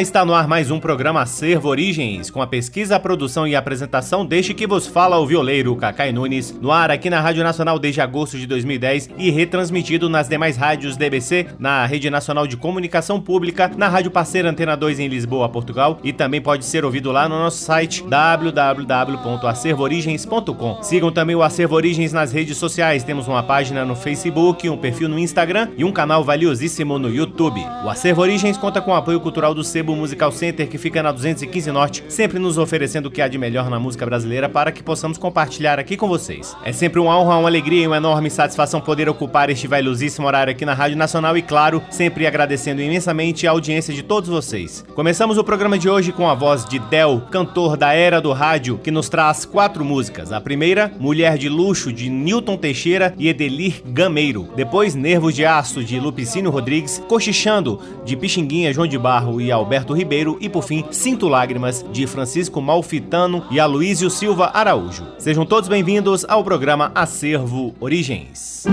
Está no ar mais um programa Acervo Origens, com a pesquisa, a produção e a apresentação deste que vos fala o violeiro Cacai Nunes, no ar aqui na Rádio Nacional desde agosto de 2010 e retransmitido nas demais rádios DBC, na Rede Nacional de Comunicação Pública, na Rádio Parceira Antena 2 em Lisboa, Portugal, e também pode ser ouvido lá no nosso site www.acervoorigens.com. Sigam também o Acervo Origens nas redes sociais, temos uma página no Facebook, um perfil no Instagram e um canal valiosíssimo no YouTube. O Acervo Origens conta com o apoio cultural do Sebo Musical Center, que fica na 215 Norte, sempre nos oferecendo o que há de melhor na música brasileira para que possamos compartilhar aqui com vocês. É sempre uma honra, uma alegria e uma enorme satisfação poder ocupar este valiosíssimo horário aqui na Rádio Nacional e, claro, sempre agradecendo imensamente a audiência de todos vocês. Começamos o programa de hoje com a voz de Del, cantor da era do rádio, que nos traz quatro músicas. A primeira, Mulher de Luxo, de Newton Teixeira e Edelir Gameiro. Depois, Nervos de Aço, de Lupicínio Rodrigues. Cochichando, de Pixinguinha, João de Barro e Alberto Ribeiro e por fim Sinto Lágrimas de Francisco Malfitano e Aloísio Silva Araújo. Sejam todos bem-vindos ao programa Acervo Origens.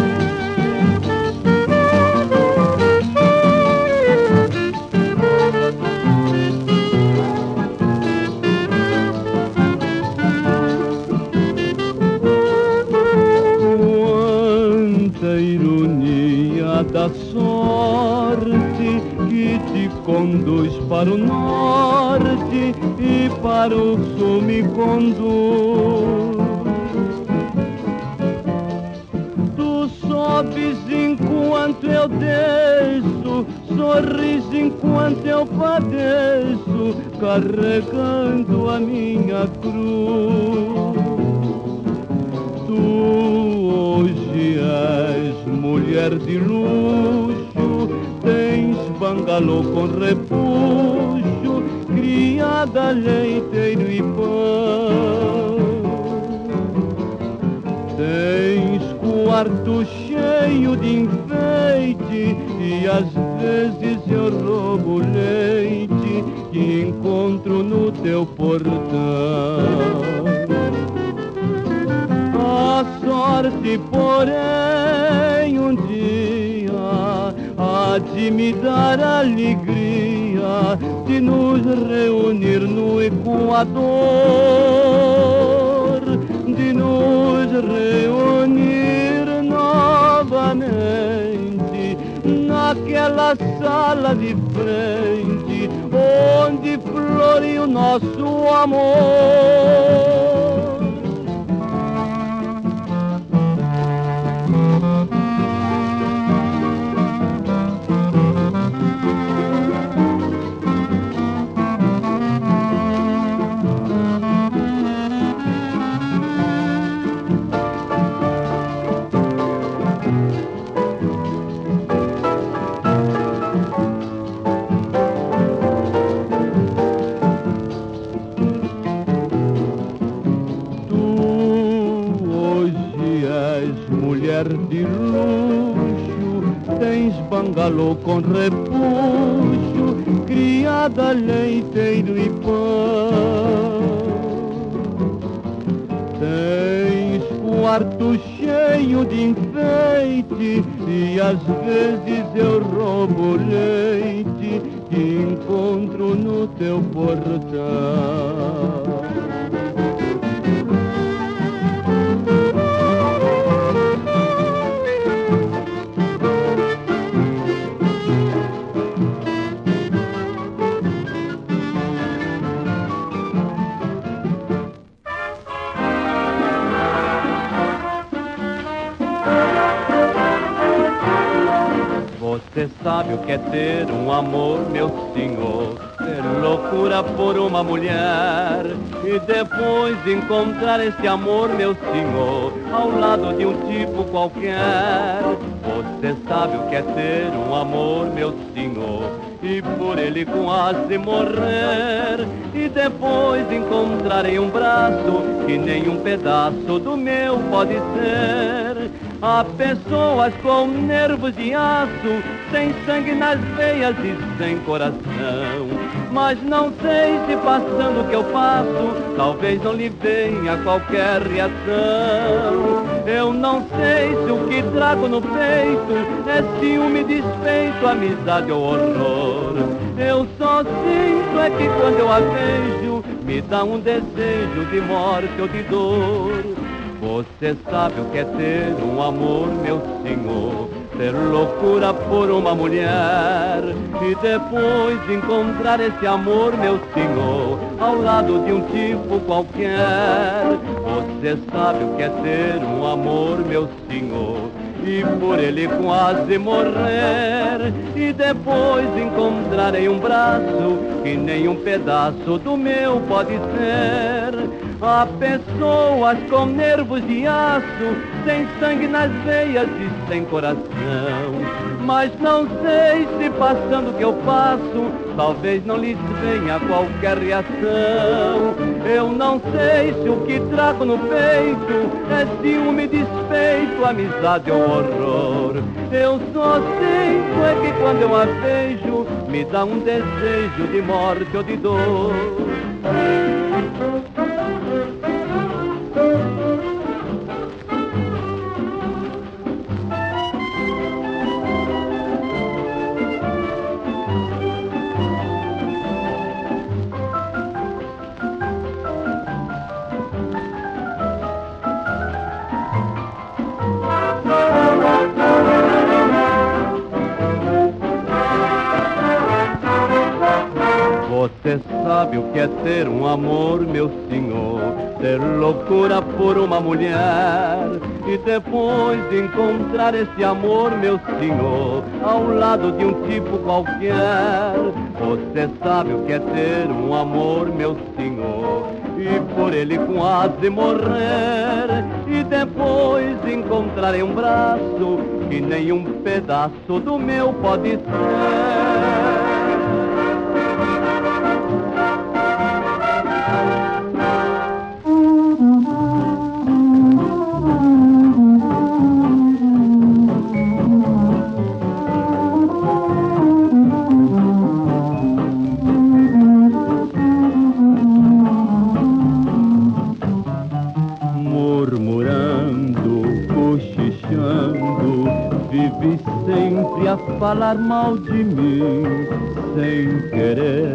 reprend encontrar esse amor, meu senhor, ao lado de um tipo qualquer. Você sabe o que é ter um amor, meu senhor, e por ele quase morrer e depois encontrar em um braço que nem um pedaço do meu pode ser. Há pessoas com nervos de aço, sem sangue nas veias e sem coração. Mas não sei se passando o que eu passo, talvez não lhe venha qualquer reação. Eu não sei se o que trago no peito é ciúme, despeito, amizade ou horror. Eu só sinto é que quando eu a vejo, me dá um desejo de morte ou de dor. Você sabe o que é ter um amor, meu senhor? Ter loucura por uma mulher e depois encontrar esse amor, meu senhor, ao lado de um tipo qualquer. Você sabe o que é ter um amor, meu senhor? E por ele quase morrer E depois encontrarei um braço Que nem um pedaço do meu pode ser Há pessoas com nervos de aço, sem sangue nas veias e sem coração. Mas não sei se passando o que eu passo, talvez não lhes venha qualquer reação. Eu não sei se o que trago no peito é ciúme, despeito, amizade ou horror. Eu só sinto é que quando eu a vejo, me dá um desejo de morte ou de dor. Sabe o que é ter um amor, meu senhor? Ter loucura por uma mulher e depois encontrar esse amor, meu senhor, ao lado de um tipo qualquer. Você sabe o que é ter um amor, meu senhor? E por ele quase morrer e depois encontrarei um braço que nenhum pedaço do meu pode ser. Falar mal de mim sem querer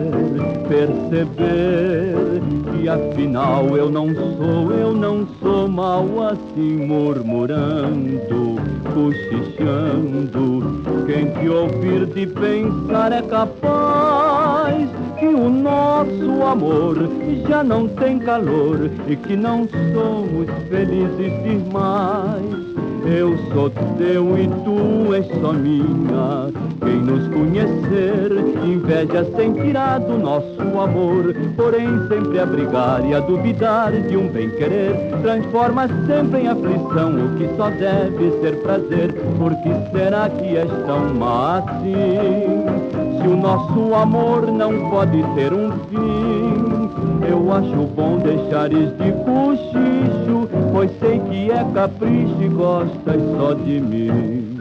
perceber que afinal eu não sou, eu não sou mal assim murmurando, cochichando. Quem te ouvir de pensar é capaz que o nosso amor já não tem calor e que não somos felizes demais. Eu sou teu e tu és só minha. Quem nos conhecer, inveja sentirá do nosso amor. Porém, sempre a brigar e a duvidar de um bem-querer, transforma sempre em aflição o que só deve ser prazer. Por que será que és tão má assim? Se o nosso amor não pode ter um fim, eu acho bom deixares de cochicho pois sei que é capricho e gostas só de mim.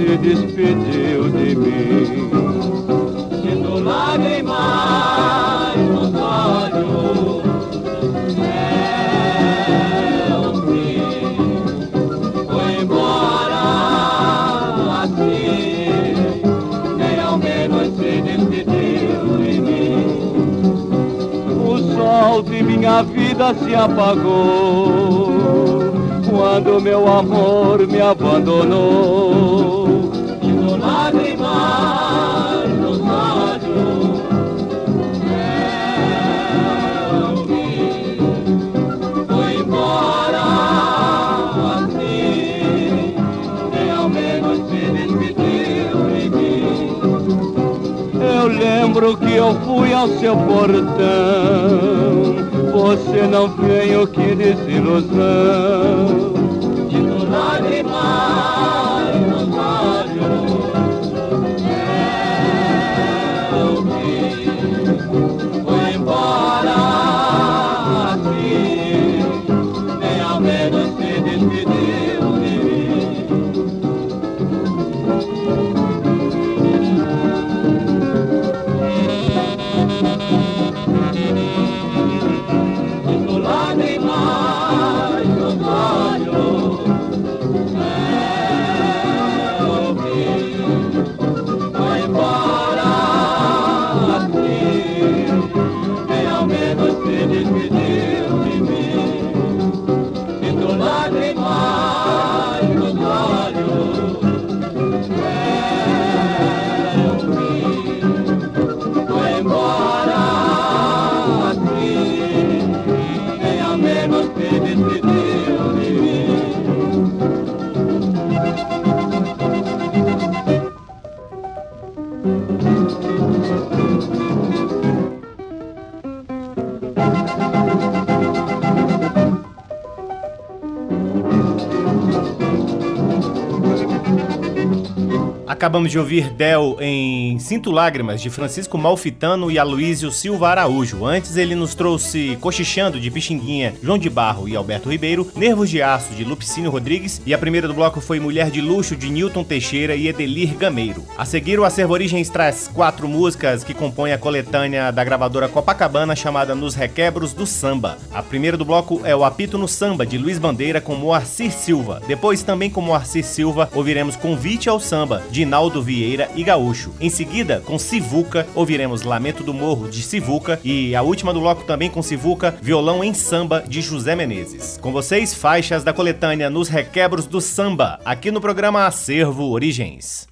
Se despediu de mim. Sinto lágrimas nos olhos. minha vida se apagou quando meu amor me abandonou. Lembro que eu fui ao seu portão. Você não veio que desilusão Acabamos de ouvir Del em Sinto Lágrimas, de Francisco Malfitano e Aloísio Silva Araújo. Antes ele nos trouxe Cochichando, de Pixinguinha, João de Barro e Alberto Ribeiro, Nervos de Aço, de Lupicínio Rodrigues, e a primeira do bloco foi Mulher de Luxo, de Newton Teixeira e Edelir Gameiro. A seguir, o Acervo Origens traz quatro músicas que compõem a coletânea da gravadora Copacabana, chamada Nos Requebros do Samba. A primeira do bloco é o Apito no Samba, de Luiz Bandeira, com Moacir Silva. Depois, também com Moacir Silva, ouviremos Convite ao Samba, de Rinaldo Vieira e Gaúcho. Em seguida, com Sivuca, ouviremos Lamento do Morro de Sivuca e a última do bloco também com Sivuca, Violão em Samba de José Menezes. Com vocês, faixas da coletânea Nos Requebros do Samba, aqui no programa Acervo Origens.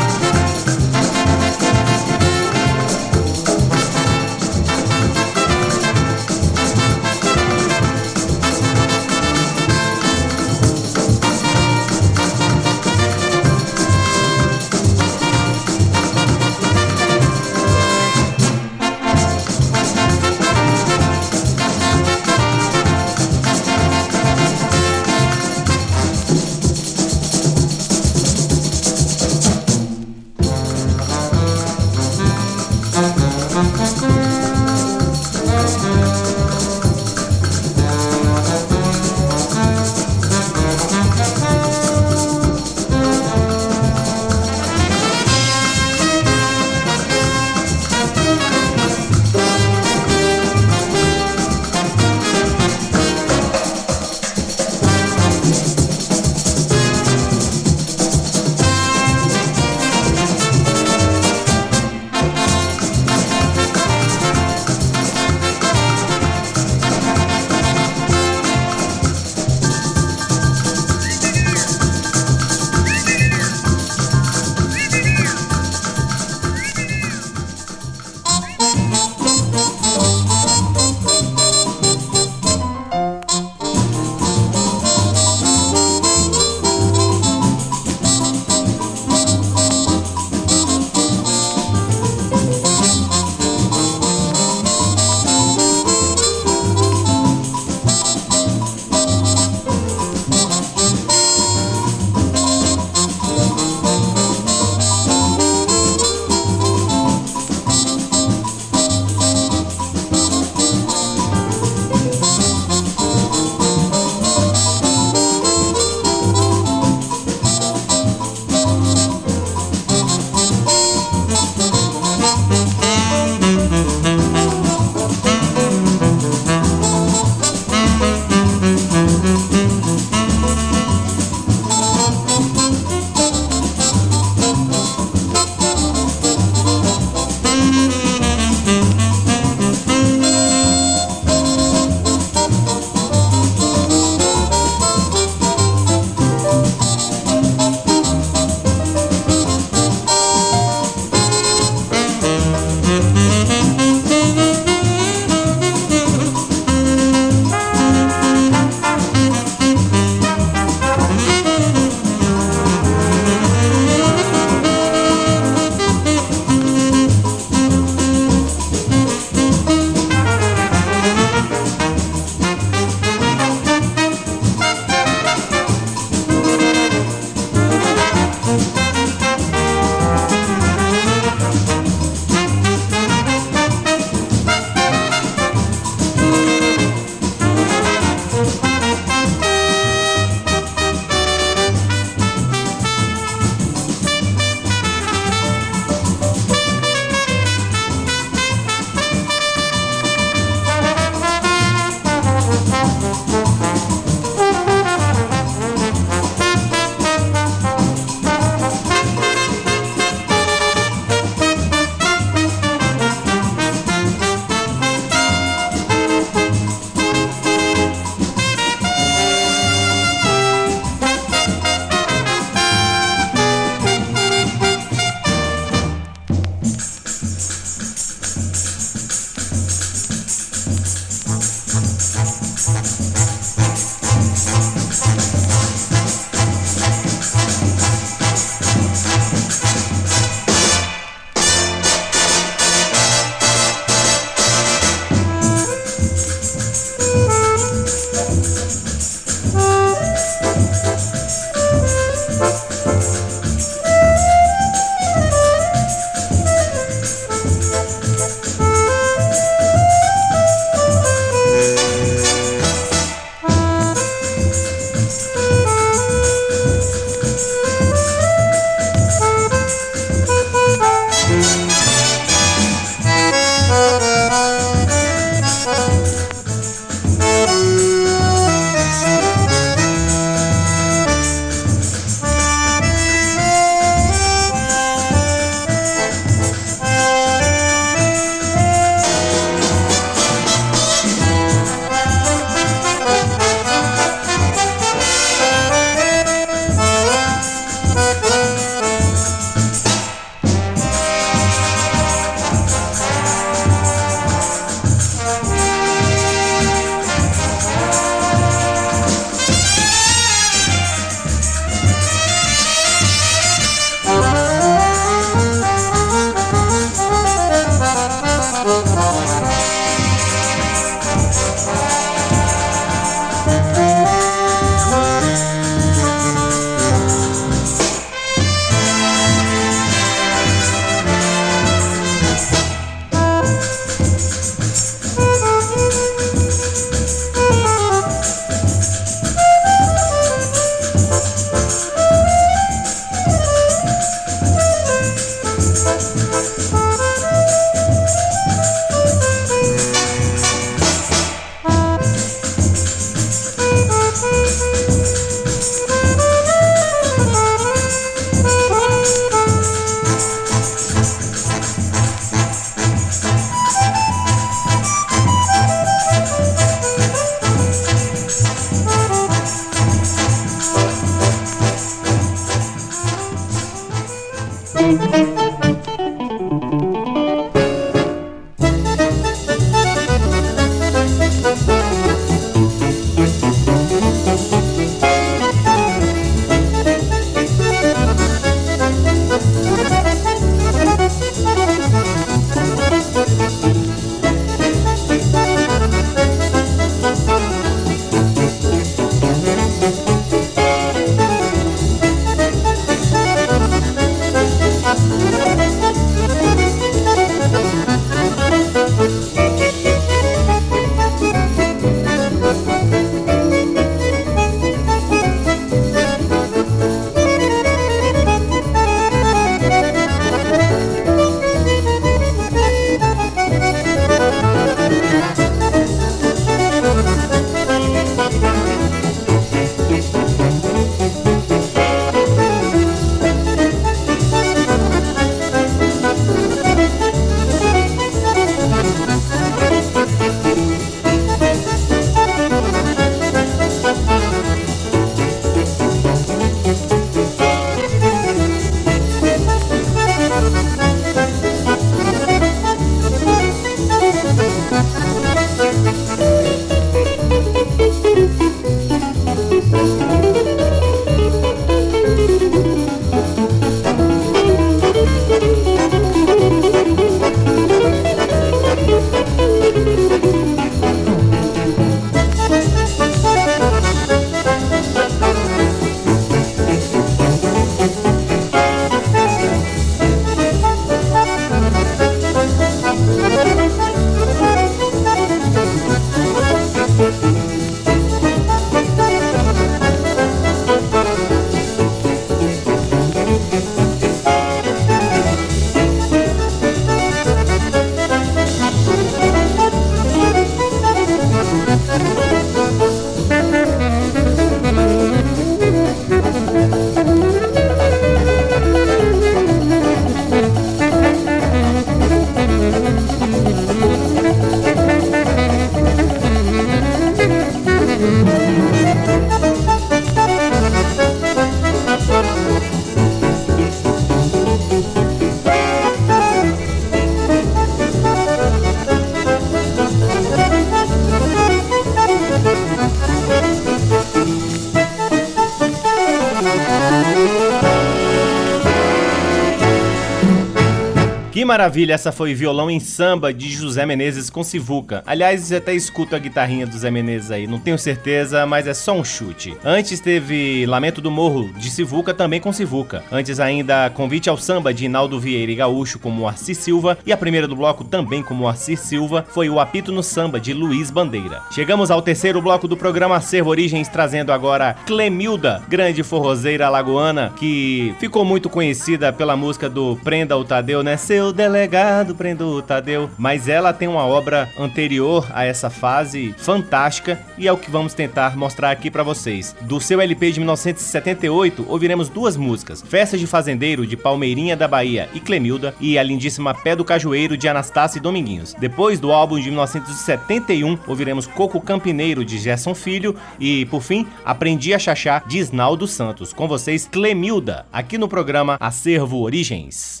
Maravilha, essa foi Violão em Samba de José Menezes com Sivuca. Aliás, você até escuta a guitarrinha do Zé Menezes aí, não tenho certeza, mas é só um chute. Antes teve Lamento do Morro de Sivuca, também com Sivuca. Antes ainda Convite ao Samba de Inaldo Vieira e Gaúcho como Arci Silva. E a primeira do bloco também como Arci Silva foi o Apito no Samba de Luiz Bandeira. Chegamos ao terceiro bloco do programa Acervo Origens, trazendo agora Clemilda, grande forrozeira alagoana, que ficou muito conhecida pela música do Prenda o Tadeu, né? Seu delegado prendeu o Tadeu. Mas ela tem uma obra anterior a essa fase fantástica e é o que vamos tentar mostrar aqui para vocês. Do seu LP de 1978, ouviremos duas músicas: Festa de Fazendeiro de Palmeirinha da Bahia e Clemilda e a lindíssima Pé do Cajueiro de Anastácio e Dominguinhos. Depois do álbum de 1971, ouviremos Coco Campineiro de Gerson Filho e, por fim, Aprendi a Chachá de Isnaldo Santos. Com vocês, Clemilda, aqui no programa Acervo Origens.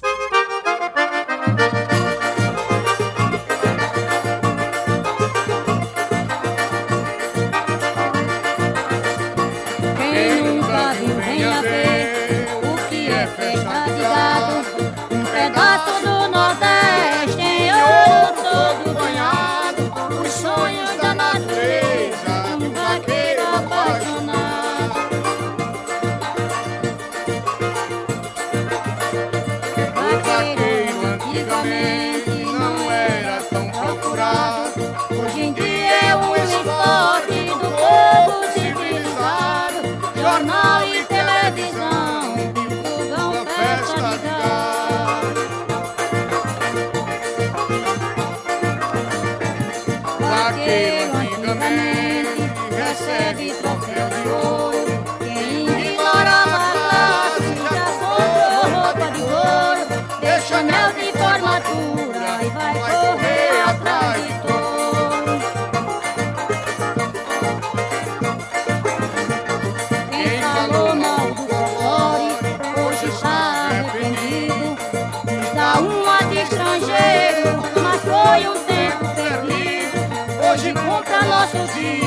Hoje conta see.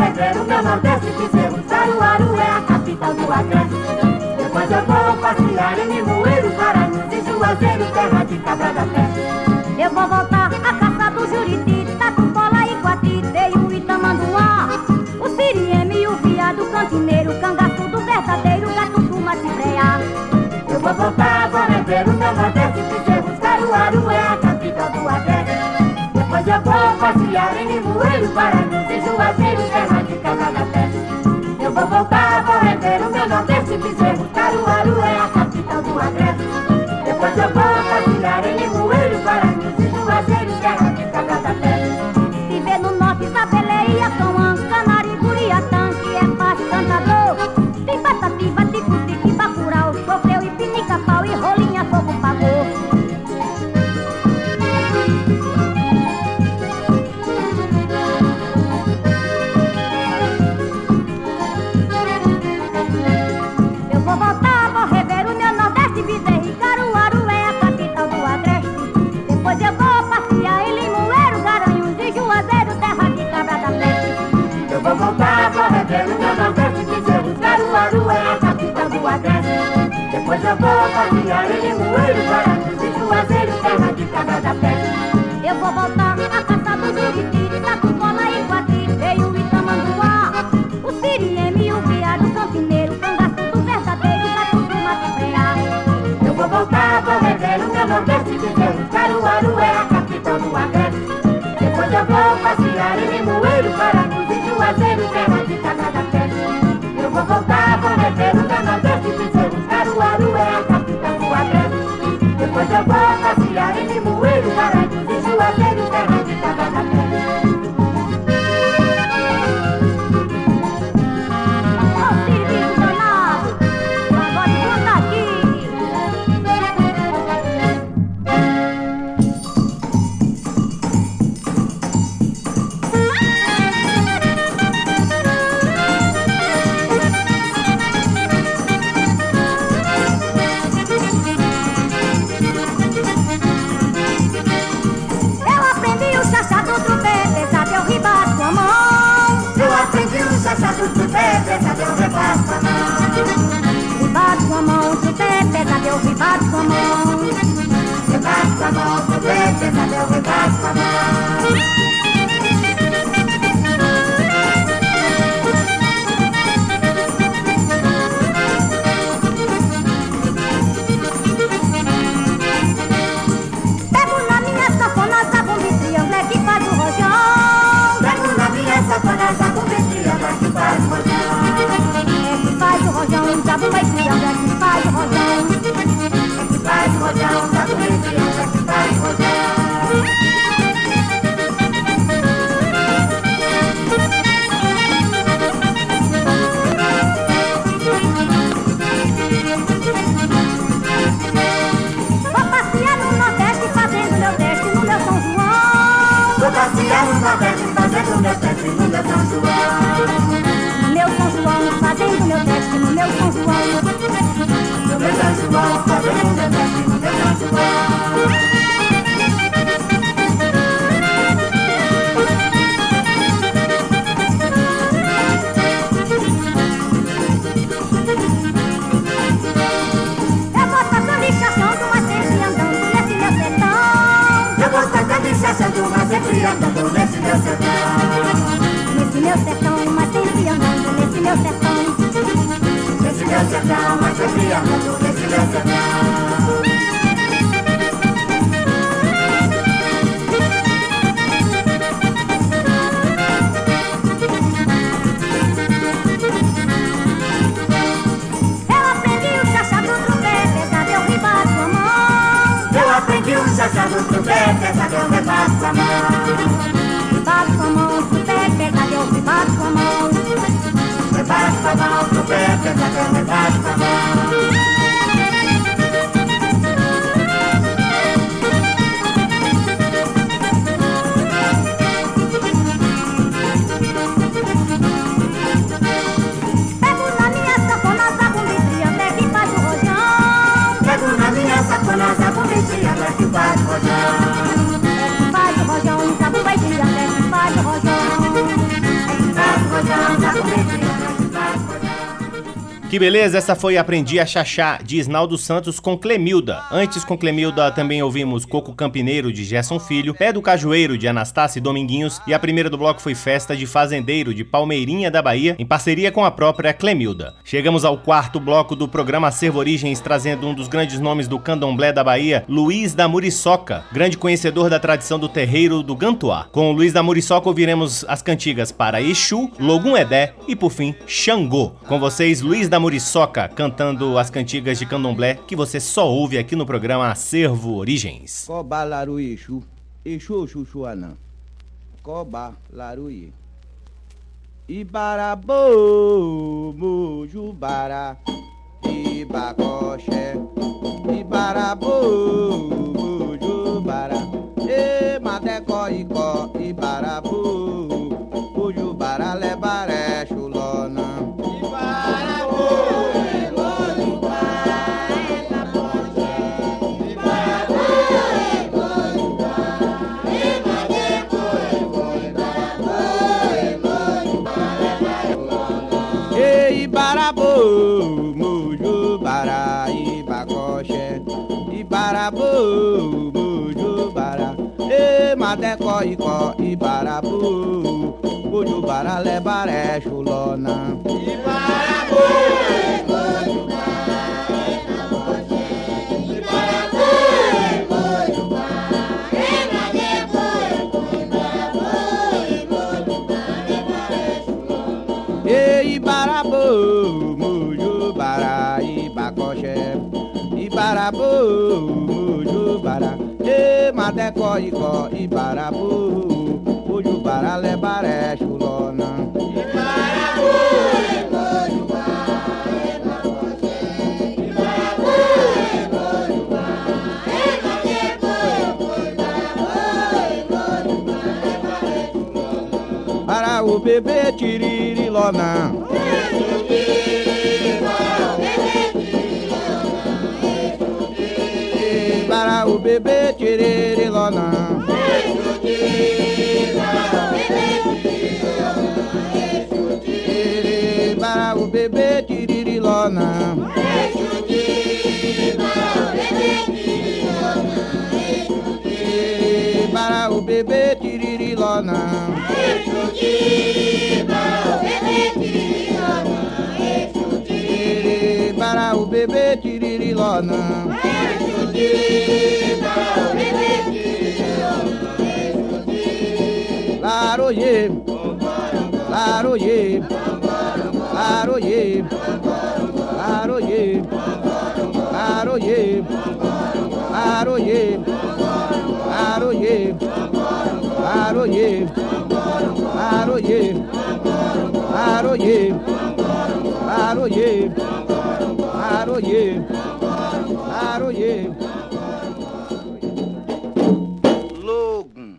Alegredo, meu Nordeste, Piseiro, Caruaru é a capital do Agreste. Depois eu vou passear em Limoeiro, Guarani, e Juazeiro, terra de cabra da peste. Eu vou voltar à caça do Juriti, tá Tatupola e Quati, Teio e Tamanduá. O Sirieme e o Viado, Cantineiro, Cangaçu do Verdadeiro, Gato do Matibreá. Eu vou voltar agora Alegredo, meu Nordeste, Piseiro, Caruaru é a capital do Agreste. Depois eu vou passear em Limoeiro, Guarani, e Juazeiro, poco pavo, el no Jaboa, Papi, Arelha, Moeiro, Guarapuz e Juazeiro, terra de cabra da peste. Eu vou voltar a caçar do Jiritiri, Sapucola e Guatiri, veio e Tamanduá. O Siriemi, o Viário, o Campineiro, o Cangaço, o Verdadeiro, da Tucuma, Cifreá. Eu vou voltar, vou rever o meu nordeste, Deus, Caruaru é a capital do Agreste. Depois eu vou passear em Limoeiro, Guarapuz e Juazeiro, terra meu sensual, meu bem sensual, meu bem sensual. Beleza, essa foi Aprendi a Chachá, de Isnaldo Santos com Clemilda. Antes com Clemilda também ouvimos Coco Campineiro, de Gerson Filho, Pé do Cajueiro, de Anastácio Dominguinhos, e a primeira do bloco foi Festa de Fazendeiro, de Palmeirinha da Bahia, em parceria com a própria Clemilda. Chegamos ao quarto bloco do programa Acervo Origens, trazendo um dos grandes nomes do candomblé da Bahia, Luiz da Muriçoca, grande conhecedor da tradição do terreiro do Gantuá. Com Luiz da Muriçoca ouviremos as cantigas para Exu, Logum Edé e, por fim, Xangô. Com vocês, Luiz da Muriçoca, cantando as cantigas de candomblé que você só ouve aqui no programa Acervo Origens. Exu. Ibarabo, Mujubara, Ibacoxé. Ibarabo, Mujubara, icó, icó, ibarabu, buju, baralé, baré, chulona. Ibarabu, Badé, Coricó e Barabu. Cujo Baralé, Baré, Chulona E Barabu, Para o bebê tiririlona. Para o bebê para o bebê tiririlona. Eixo para o bebê tiririlona. Eixo tizara, o bebê tiririlona. Eixo o bebê. Para o bebê tiririlona. Eixo o bebê tiririlona. Para o bebê tiririlona. Laroye, laroye, laroye, laroye, laroye, laroye, laroye, laroye, laroye, laroye, laroye, laroye, Aroie, Aroie. Logun.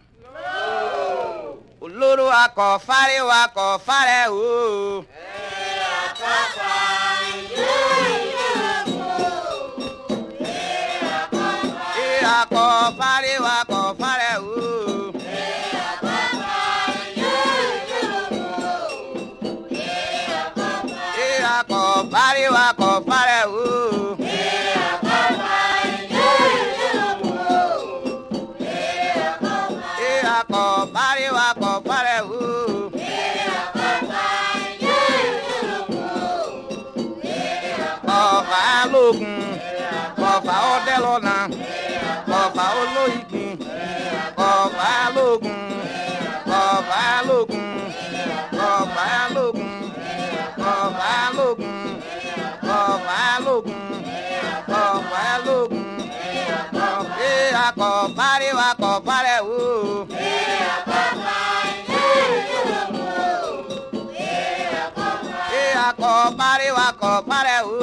Olóró akọ̀fárẹ́ o acofare, o. Ẹ àpapọ̀. compadre, va compadre, uh. Mira, compadre, mira, compadre, va compadre, uh.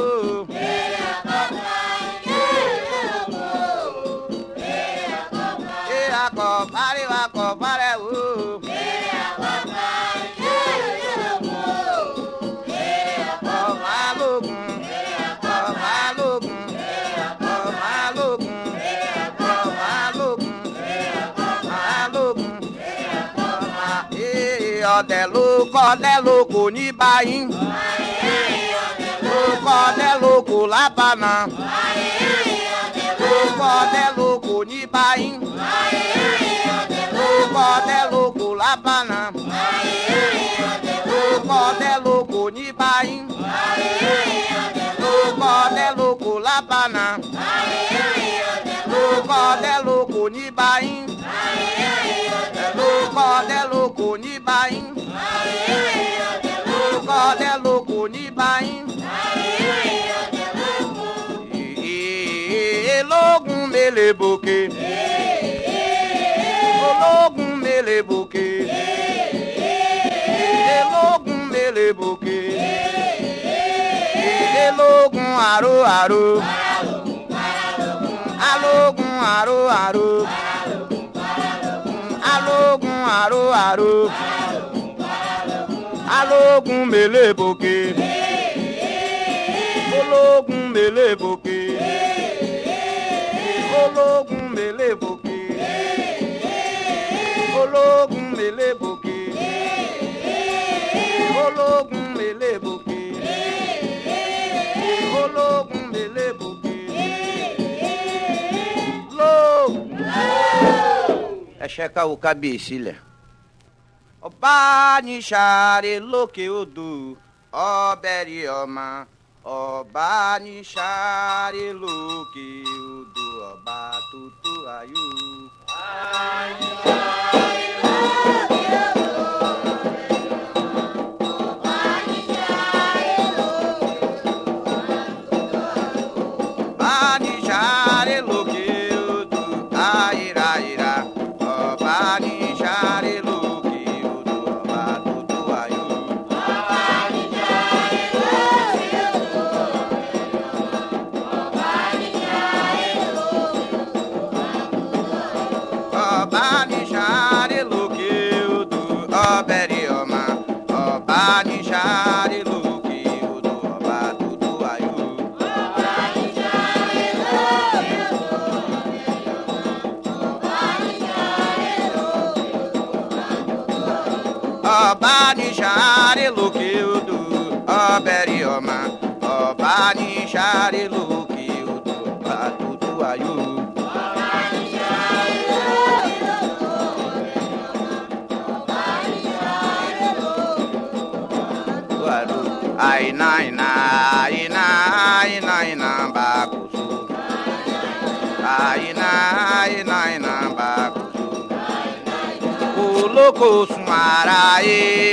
Báyìí ló kọ́dẹ̀ ló kò lábànà ló kọ́dẹ̀ ló kò ní báyìí ló kọ́dẹ̀ mele bòkè ológun mele bòkè ológun mele bòkè ológun àrò àrò alógun àrò àrò alógun àrò àrò alógun mele bòkè ológun mele bòkè ológun mele bòkè ológun mele bòkè ológun mele bòkè ológun mele bòkè lóògùn. ẹ ṣe ká wo kábíyèsí lẹ. Ọba ní sáré lókè odò ọbẹ̀ rí ọmọ ọba ní sáré lókè odò ọba tó tó ayò. Ọba ọmọ ọba ní sáré lókè odò ọba tó tó ayò. boko sumara ye.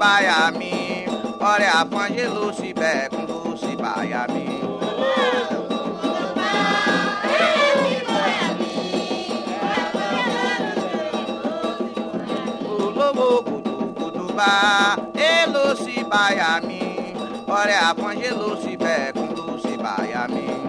baya mi ọrẹ àpọ́njé ló sì bẹ̀ẹ̀kún ló sì baya mi. olówó kùtùkùtù bá èlò sí baya mi ọrẹ àpọ́njé ló sì I mean.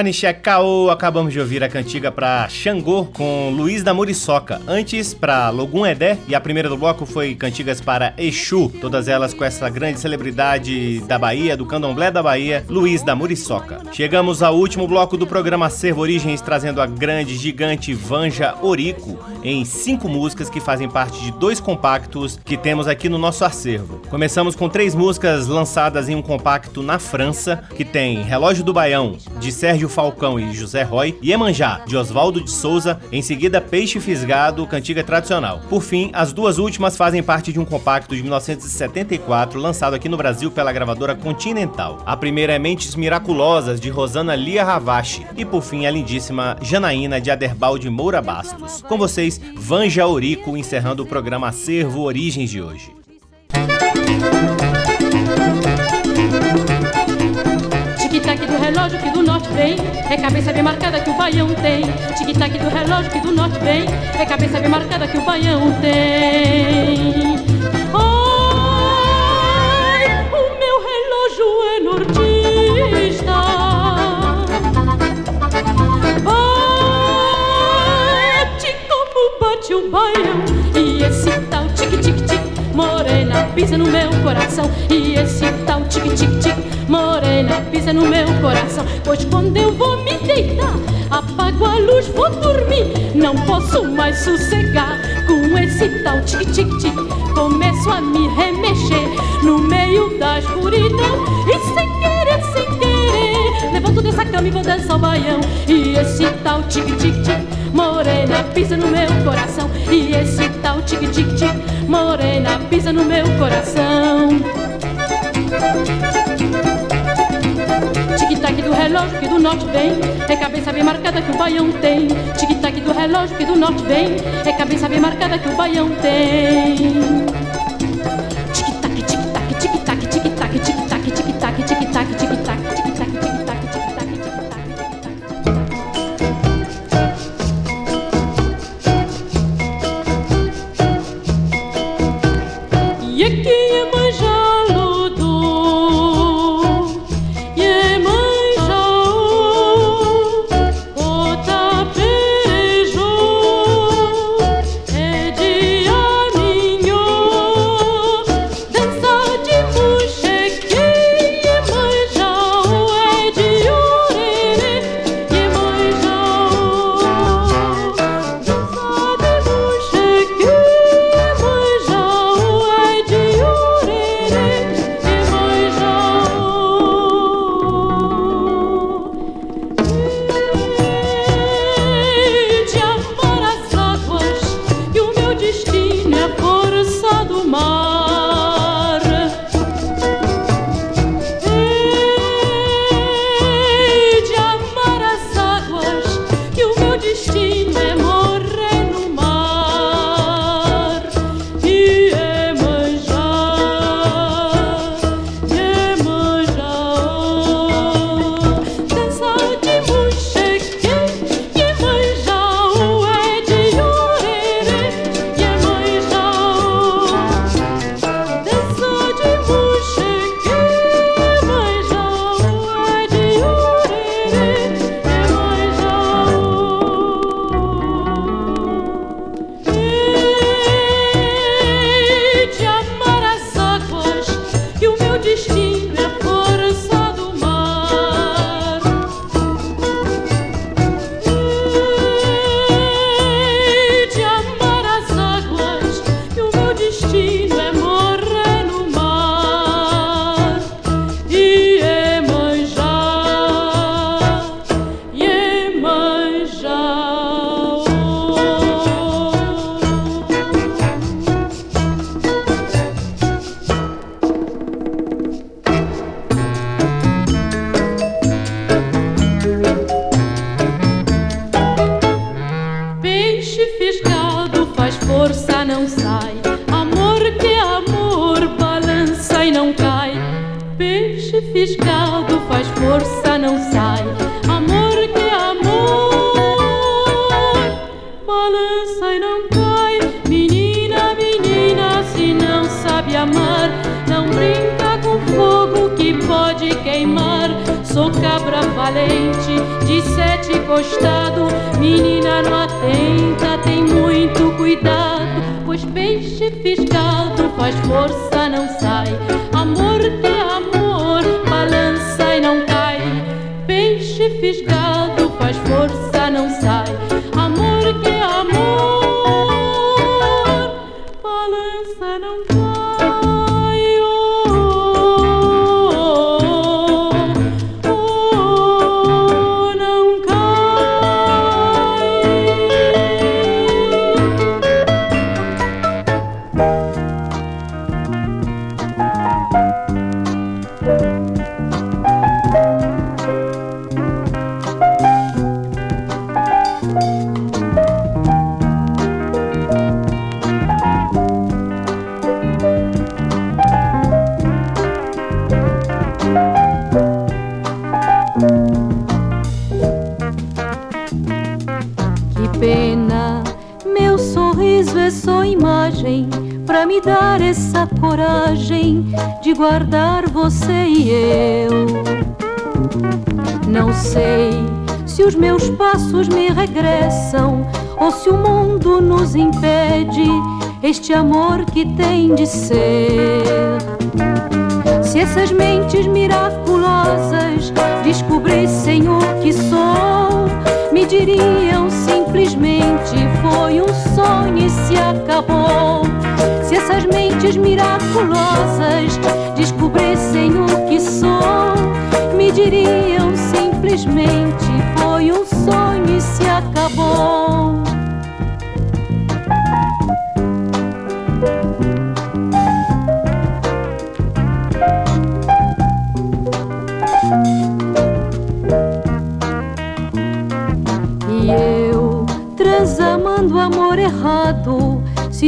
Baniché Caô, acabamos de ouvir a cantiga pra Xangô com Luiz da Muriçoca. Antes, pra Logum Edé, e a primeira do bloco foi cantigas para Exu, todas elas com essa grande celebridade da Bahia, do candomblé da Bahia, Luiz da Muriçoca. Chegamos ao último bloco do programa Servo Origens, trazendo a grande, gigante Vanja Orico, em cinco músicas que fazem parte de dois compactos que temos aqui no nosso acervo. Começamos com três músicas lançadas em um compacto na França, que tem Relógio do Baião, de Sérgio Falcão e José Roy, Iemanjá, de Oswaldo de Souza, em seguida Peixe Fisgado, cantiga tradicional. Por fim, as duas últimas fazem parte de um compacto de 1974, lançado aqui no Brasil pela gravadora Continental. A primeira é Mentes Miraculosas, de Rosana Lia Ravache, e por fim a lindíssima Janaína, de Aderbal de Moura Bastos. Com vocês, Vanja Orico, encerrando o programa Acervo Origens de hoje. Tic-tac do relógio que do norte vem, é cabeça bem marcada que o baião tem. Tic-tac do relógio que do norte vem, é cabeça bem marcada que o baião tem. Ai, o meu relógio é nortista. Bate como bate o baião, e esse morena, pisa no meu coração. E esse tal tic-tic-tic, morena, pisa no meu coração. Pois quando eu vou me deitar, apago a luz, vou dormir. Não posso mais sossegar com esse tal tic-tic-tic. Começo a me remexer no meio da escuridão. E sem levanto dessa cama e vou dançar o baião. E esse tal tic-tic-tic, morena, pisa no meu coração. E esse tal tic-tic-tic, morena, pisa no meu coração. Tic-tac do relógio que do norte vem, é cabeça bem marcada que o baião tem. Tic-tac do relógio que do norte vem, é cabeça bem marcada que o baião tem. De sete costado. Menina, não atenta, tem muito cuidado. Pois peixe fisgado faz força, não sai. Amor que é amor, balança e não cai. Peixe fisgado faz força, não sai.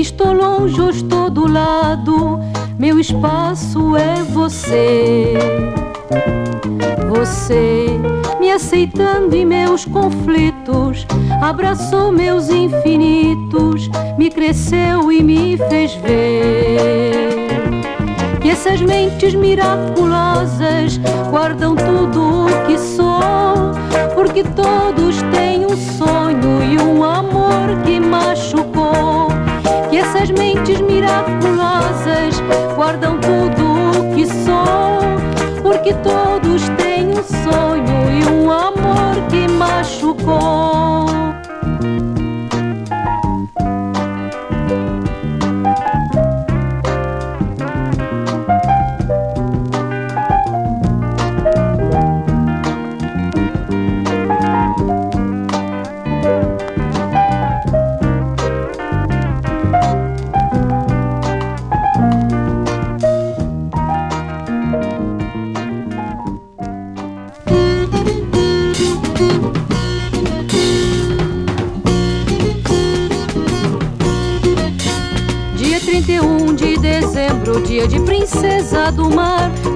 Estou longe ou estou do lado, meu espaço é você. Você, me aceitando em meus conflitos, abraçou meus infinitos, me cresceu e me fez ver. Que essas mentes miraculosas guardam tudo o que sou, porque todos têm um sonho e um amor que machucou. Que essas mentes miraculosas guardam tudo o que sou, porque todos têm um sonho e um amor que machucou.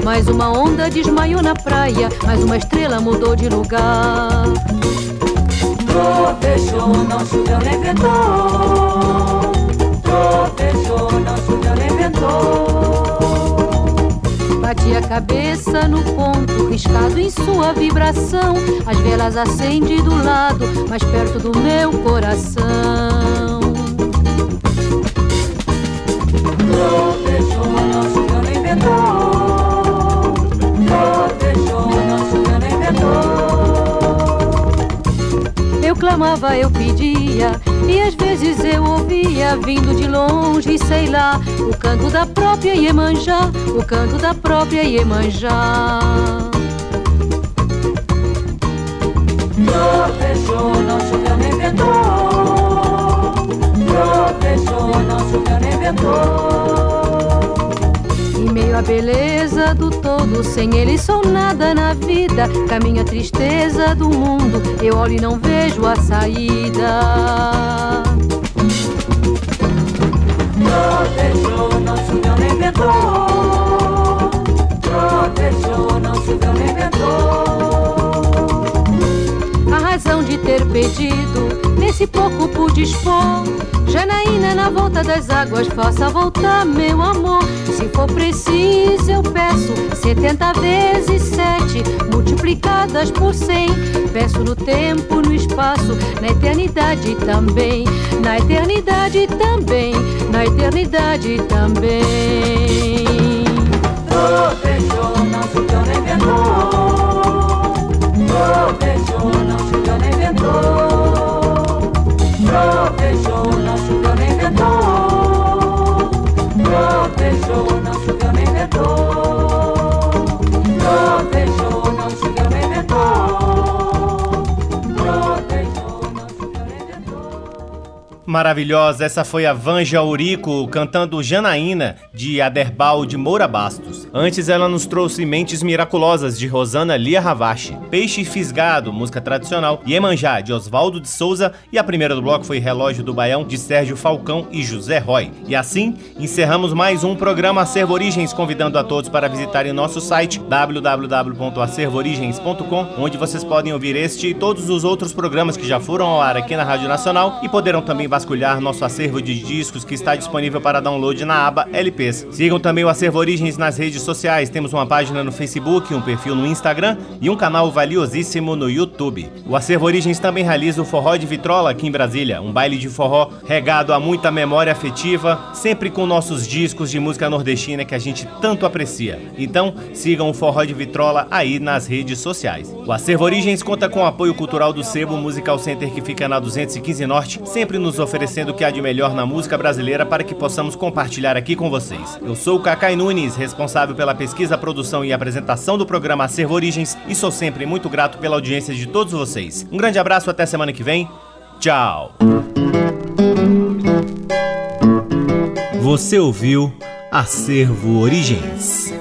Mais uma onda desmaiou na praia, mais uma estrela mudou de lugar. Trovejou, não choveu nem ventou. Não choveu nem ventou. Bati a cabeça no ponto, riscado em sua vibração. As velas acende do lado, mais perto do meu coração. Trovejou, não choveu nem ventou. Eu clamava, eu pedia, e às vezes eu ouvia, vindo de longe, sei lá, o canto da própria Iemanjá, o canto da própria Iemanjá. Trovejou, não choveu nem ventou. Trovejou, não choveu a beleza do todo, sem ele sou nada na vida. Caminho a tristeza do mundo, eu olho e não vejo a saída. Protejou, não meu nem. Protejou, não meu nem ventou. A razão de ter pedido, nesse pouco pude expor Janaína na volta das águas, faça voltar meu amor. Se for preciso, eu peço 70 vezes 7, multiplicadas por 100. Peço no tempo, no espaço, na eternidade também. Na eternidade também, na eternidade também. Protejou, não choveu nem ventou. Protejou, não choveu nem ventou. Protejou, não choveu nem ventou. Maravilhosa, essa foi a Vanja Urico cantando Janaína de Aderbal de Moura Bastos. Antes ela nos trouxe Mentes Miraculosas de Rosana Lia Ravache, Peixe Fisgado, música tradicional, Iemanjá de Oswaldo de Souza e a primeira do bloco foi Relógio do Baião de Sérgio Falcão e José Roy. E assim encerramos mais um programa Acervo Origens, convidando a todos para visitarem nosso site www.acervoorigens.com, onde vocês podem ouvir este e todos os outros programas que já foram ao ar aqui na Rádio Nacional e poderão também vasculhar nosso acervo de discos que está disponível para download na aba LPs. Sigam também o Acervo Origens nas redes sociais. Temos uma página no Facebook, um perfil no Instagram e um canal valiosíssimo no YouTube. O Acervo Origens também realiza o Forró de Vitrola aqui em Brasília, um baile de forró regado a muita memória afetiva, sempre com nossos discos de música nordestina que a gente tanto aprecia. Então, sigam o Forró de Vitrola aí nas redes sociais. O Acervo Origens conta com o apoio cultural do Sebo Musical Center que fica na 215 Norte, sempre nos oferecendo o que há de melhor na música brasileira para que possamos compartilhar aqui com vocês. Eu sou o Cacai Nunes, responsável pela pesquisa, produção e apresentação do programa Acervo Origens e sou sempre muito grato pela audiência de todos vocês. Um grande abraço, até semana que vem. Tchau. Você ouviu Acervo Origens.